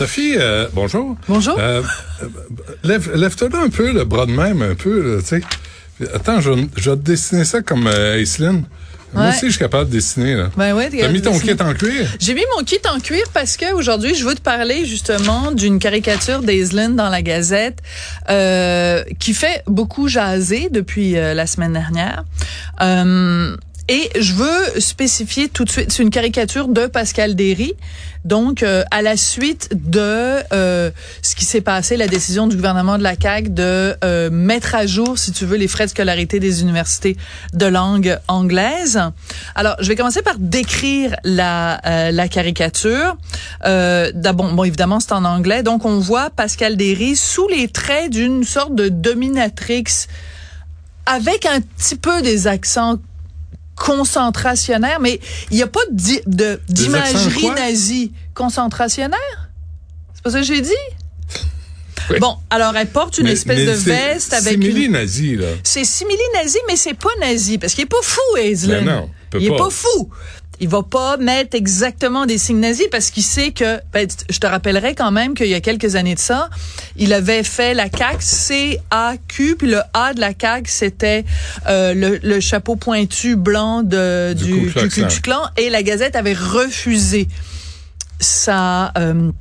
Sophie, euh, bonjour. Bonjour. Euh, euh, lève, lève-toi là un peu, le bras de même, un peu, là, tu sais. Attends, je, vais- je vais te dessiner ça comme euh, Aislinn. Moi Ouais. aussi, je suis capable de dessiner, là. Ben ouais, T'as mis ton dessiner. kit en cuir? J'ai mis mon kit en cuir parce que aujourd'hui, je veux te parler justement d'une caricature d'Aislinn dans la Gazette euh, qui fait beaucoup jaser depuis euh, la semaine dernière. Euh, et je veux spécifier tout de suite, c'est une caricature de Pascal Derry, donc euh, à la suite de euh, ce qui s'est passé, la décision du gouvernement de la CAQ de euh, mettre à jour, si tu veux, les frais de scolarité des universités de langue anglaise. Alors, je vais commencer par décrire la, euh, la caricature. Euh, d'abord, bon, évidemment, c'est en anglais, donc on voit Pascal Derry sous les traits d'une sorte de dominatrix avec un petit peu des accents concentrationnaires, mais il n'y a pas de d'imagerie nazie concentrationnaire? C'est pas ça que j'ai dit? Bon, alors elle porte une Mais- espèce mais de veste avec simili une... nazi, là. C'est simili nazi, mais c'est pas nazi parce qu'il est pas fou, Aislinn. Ben non, peut il est pas. pas fou. Il va pas mettre exactement des signes nazis parce qu'il sait que, ben, je te rappellerai quand même qu'il y a quelques années de ça, il avait fait la CAQ C-A-Q, puis le A de la CAQ, c'était euh, le, le chapeau pointu blanc de, Du. Klan, et la Gazette avait refusé sa... euh,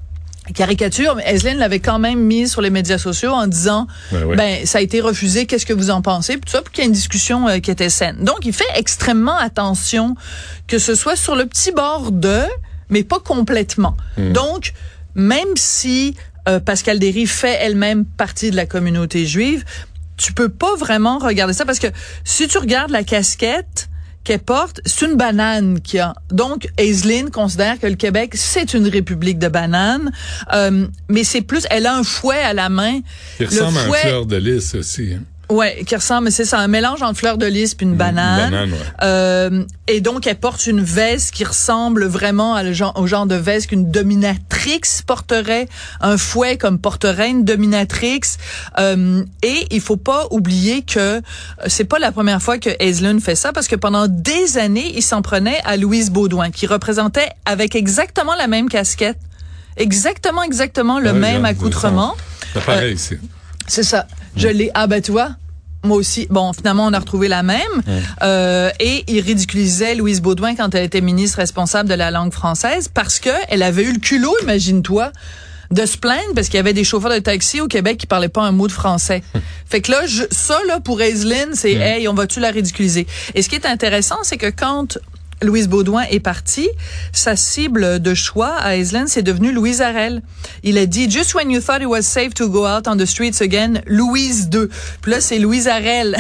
caricature, mais Aislinn l'avait quand même mise sur les médias sociaux en disant Ben ben ça a été refusé, qu'est-ce que vous en pensez? Puis tout ça pour qu'il y ait une discussion euh, qui était saine. Donc il fait extrêmement attention que ce soit sur le petit bord de mais pas complètement. Donc même si euh, Pascal Derry fait elle-même partie de la communauté juive, tu peux pas vraiment regarder ça parce que si tu regardes la casquette qu'elle porte, c'est une banane qui a. Donc, Aislinn considère que le Québec, c'est une république de bananes, Euh, mais c'est plus, elle a un fouet à la main. Il Le ressemble à un fleur de lys aussi. hein. Ouais, qui ressemble, mais c'est ça, un mélange entre fleur de lys puis une banane. banane, ouais. Euh, et donc, elle porte une veste qui ressemble vraiment à le genre, au genre de veste qu'une dominatrix porterait, un fouet comme porterait une dominatrix. Euh, et il faut pas oublier que euh, c'est pas la première fois que Aislinn fait ça, parce que pendant des années, il s'en prenait à Louise Baudouin, qui représentait avec exactement la même casquette, exactement, exactement le Ouais, même regarde, accoutrement. C'est pareil ici. C'est ça. Je l'ai. Ah ben tu vois. Moi aussi. Bon, finalement, on a retrouvé la même. Euh, et il ridiculisait Louise Baudouin quand elle était ministre responsable de la langue française parce que elle avait eu le culot, imagine-toi, de se plaindre parce qu'il y avait des chauffeurs de taxi au Québec qui parlaient pas un mot de français. fait que là, je, ça là pour Aislinn, c'est hey, on va-tu la ridiculiser? Et ce qui est intéressant, c'est que quand Louise Baudouin est partie, sa cible de choix à Aislinn, c'est devenu Louise Arel. Il a dit Just when you thought it was safe to go out on the streets again, Louise 2. Puis là, c'est Louise Arel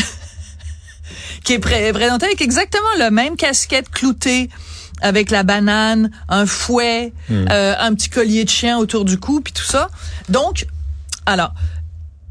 qui est pré- présentée avec exactement le même casquette cloutée avec la banane, un fouet, euh, un petit collier de chien autour du cou, puis tout ça. Donc, alors,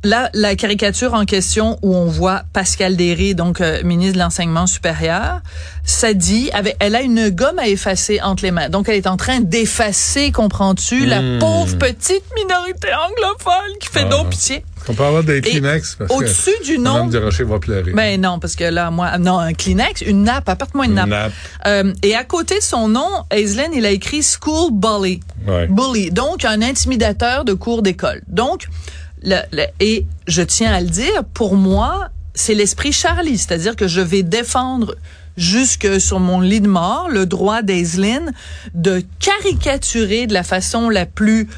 Là, la caricature en question où on voit Pascal Derry, donc euh, ministre de l'enseignement supérieur, ça dit, avec, elle a une gomme à effacer entre les mains. Donc, elle est en train d'effacer, comprends-tu, la Hmm. pauvre petite minorité anglophone qui fait Ah. donc pitié. On peut avoir des Kleenex parce que Au-dessus du nom, va pleurer. ben non, parce que là, moi, non, un Kleenex, une nappe, apporte-moi une Une nappe. nappe. Euh, et à côté de son nom, Aislinn, il a écrit School Bully. Ouais. Bully, donc un intimidateur de cours d'école. Donc, et je tiens à le dire, pour moi, c'est l'esprit Charlie, c'est-à-dire que je vais défendre jusque sur mon lit de mort le droit d'Aislinn de caricaturer de la façon la plus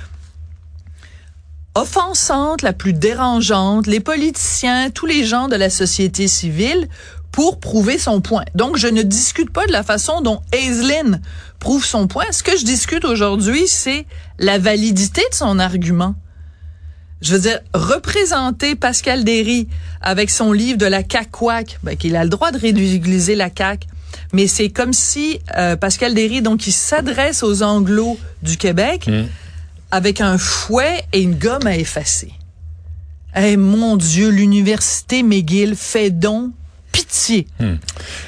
offensante, la plus dérangeante, les politiciens, tous les gens de la société civile pour prouver son point. Donc, je ne discute pas de la façon dont Aislinn prouve son point. Ce que je discute aujourd'hui, c'est la validité de son argument. Je veux dire, représenter Pascal Derry avec son livre de la CAC-WAC, ben, qu'il a le droit de ridiculiser la CAC, mais c'est comme si euh, Pascal Derry, donc, il s'adresse aux Anglos du Québec avec un fouet et une gomme à effacer. Eh mon Dieu, l'université McGill fait donc pitié. Euh,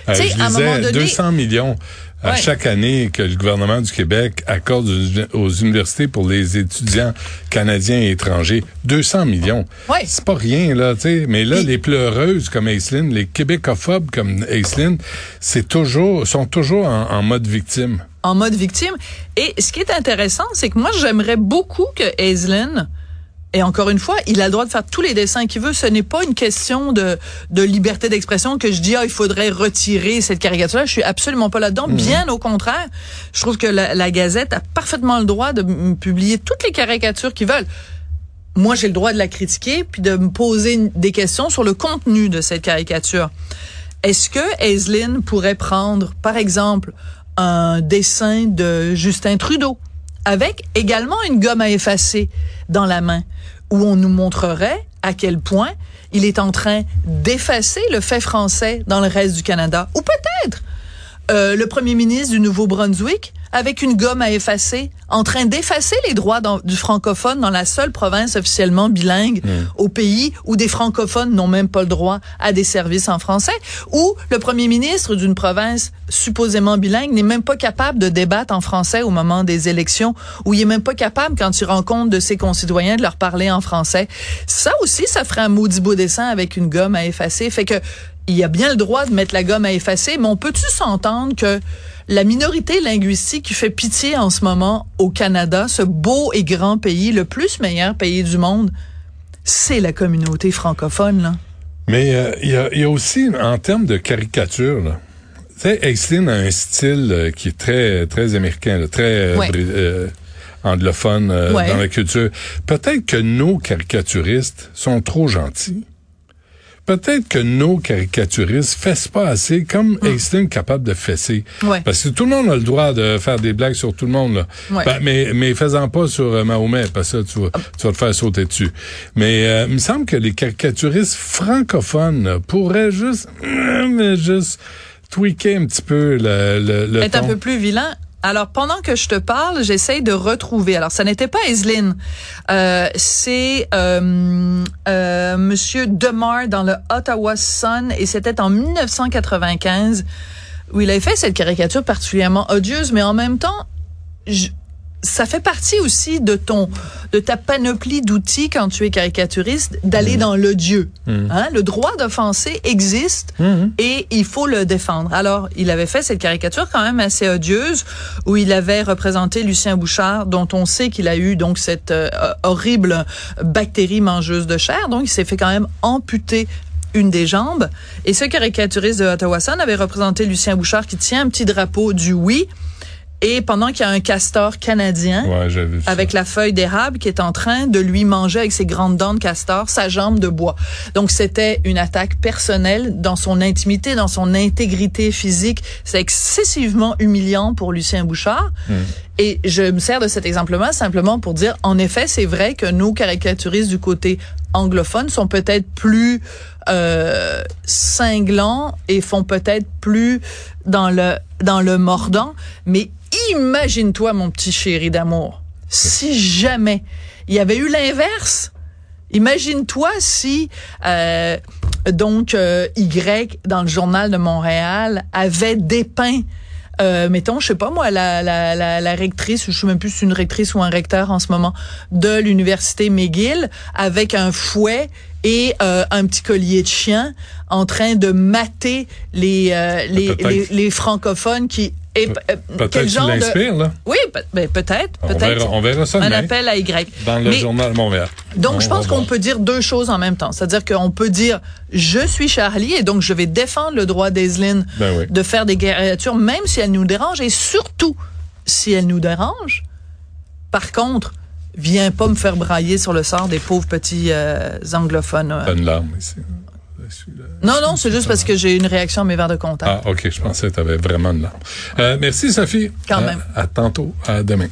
Tu sais, je à un moment donné- 200 millions à Ouais. chaque année que le gouvernement du Québec accorde aux- universités pour les étudiants canadiens et étrangers. 200 millions. Ouais. C'est pas rien, là, tu sais. Mais là, les pleureuses comme Aislinn, les québécophobes comme Aislinn, c'est toujours, sont toujours en, en mode victime. en mode victime. Et ce qui est intéressant, c'est que moi, j'aimerais beaucoup que Aislinn, et encore une fois, il a le droit de faire tous les dessins qu'il veut. Ce n'est pas une question de, de liberté d'expression que je dis, ah, il faudrait retirer cette caricature-là. Je suis absolument pas là-dedans. Bien au contraire. Je trouve que la, la Gazette a parfaitement le droit de publier toutes les caricatures qu'ils veulent. Moi, j'ai le droit de la critiquer puis de me poser des questions sur le contenu de cette caricature. Est-ce que Aislinn pourrait prendre, par exemple, un dessin de Justin Trudeau? Avec également une gomme à effacer dans la main où on nous montrerait à quel point il est en train d'effacer le fait français dans le reste du Canada. Ou peut-être euh, le premier ministre du Nouveau-Brunswick avec une gomme à effacer, en train d'effacer les droits dans- du francophone dans la seule province officiellement bilingue au pays où des francophones n'ont même pas le droit à des services en français, ou le premier ministre d'une province supposément bilingue n'est même pas capable de débattre en français au moment des élections, où il est même pas capable, quand il rencontre de ses concitoyens, de leur parler en français. Ça aussi, ça ferait un maudit beau dessin avec une gomme à effacer. Fait que il y a bien le droit de mettre la gomme à effacer, mais on peut-tu s'entendre que la minorité linguistique qui fait pitié en ce moment au Canada, ce beau et grand pays, le plus meilleur pays du monde, c'est la communauté francophone, là. Mais euh, il y, a, il y a aussi, en termes de caricature, là, Aislinn a un style euh, qui est très très américain, là, très euh, Ouais. euh, anglophone Ouais. dans la culture. Peut-être que nos caricaturistes sont trop gentils. Peut-être que nos caricaturistes fessent pas assez comme Aislinn est capable de fesser. Ouais. Parce que tout le monde a le droit de faire des blagues sur tout le monde. Là. Ouais. Ben, mais mais faisant pas sur euh, Mahomet, parce que ça, tu vas, tu vas te faire sauter dessus. Mais euh, il me semble que les caricaturistes francophones là, pourraient juste, euh, mais juste tweaker un petit peu le, le, le Être un peu plus vilain. Alors, pendant que je te parle, j'essaye de retrouver. Alors, ça n'était pas Aislinn. Euh, c'est euh, euh, Monsieur Demar dans le Ottawa Sun, et c'était en 1995 où il avait fait cette caricature particulièrement odieuse, mais en même temps, je- ça fait partie aussi de ton, de ta panoplie d'outils quand tu es caricaturiste, d'aller dans l'odieux. Hein? Le droit d'offenser existe et il faut le défendre. Alors, il avait fait cette caricature quand même assez odieuse où il avait représenté Lucien Bouchard, dont on sait qu'il a eu donc cette euh, horrible bactérie mangeuse de chair. Donc, il s'est fait quand même amputer une des jambes. Et ce caricaturiste de Ottawa avait représenté Lucien Bouchard qui tient un petit drapeau du oui. Et pendant qu'il y a un castor canadien Ouais, ça. avec la feuille d'érable qui est en train de lui manger avec ses grandes dents de castor sa jambe de bois. Donc c'était une attaque personnelle dans son intimité, dans son intégrité physique. C'est excessivement humiliant pour Lucien Bouchard. Et je me sers de cet exemple-là simplement pour dire, en effet, c'est vrai que nos caricaturistes du côté anglophone sont peut-être plus euh, cinglants et font peut-être plus dans le dans le mordant. Mais imagine-toi, mon petit chéri d'amour, si jamais il y avait eu l'inverse. Imagine-toi si euh, donc euh, Y dans le journal de Montréal avait dépeint euh, mettons, je sais pas moi, la, la, la, la rectrice, je sais même plus si c'est une rectrice ou un recteur en ce moment, de l'université McGill, avec un fouet et euh, un petit collier de chien, en train de mater les euh, les, les, les francophones qui et, euh, Peut-être genre de là. oui ben, peut-être On verra, on verra ça un demain appel à Y dans le Mais- journal Montréal. donc, On je pense qu'on peut dire deux choses en même temps. C'est-à-dire qu'on peut dire je suis Charlie et donc je vais défendre le droit d'Aislinn Ben oui. de faire des caricatures, même si elles nous dérangent et surtout si elles nous dérangent. Par contre, viens pas me faire brailler sur le sort des pauvres petits euh, anglophones. euh. Larme ici. Non, non, c'est juste parce que j'ai une réaction à mes verres de contact. Ah, OK, je pensais que tu avais vraiment une larme. Euh, merci, Sophie. Quand À- même. À tantôt, à demain.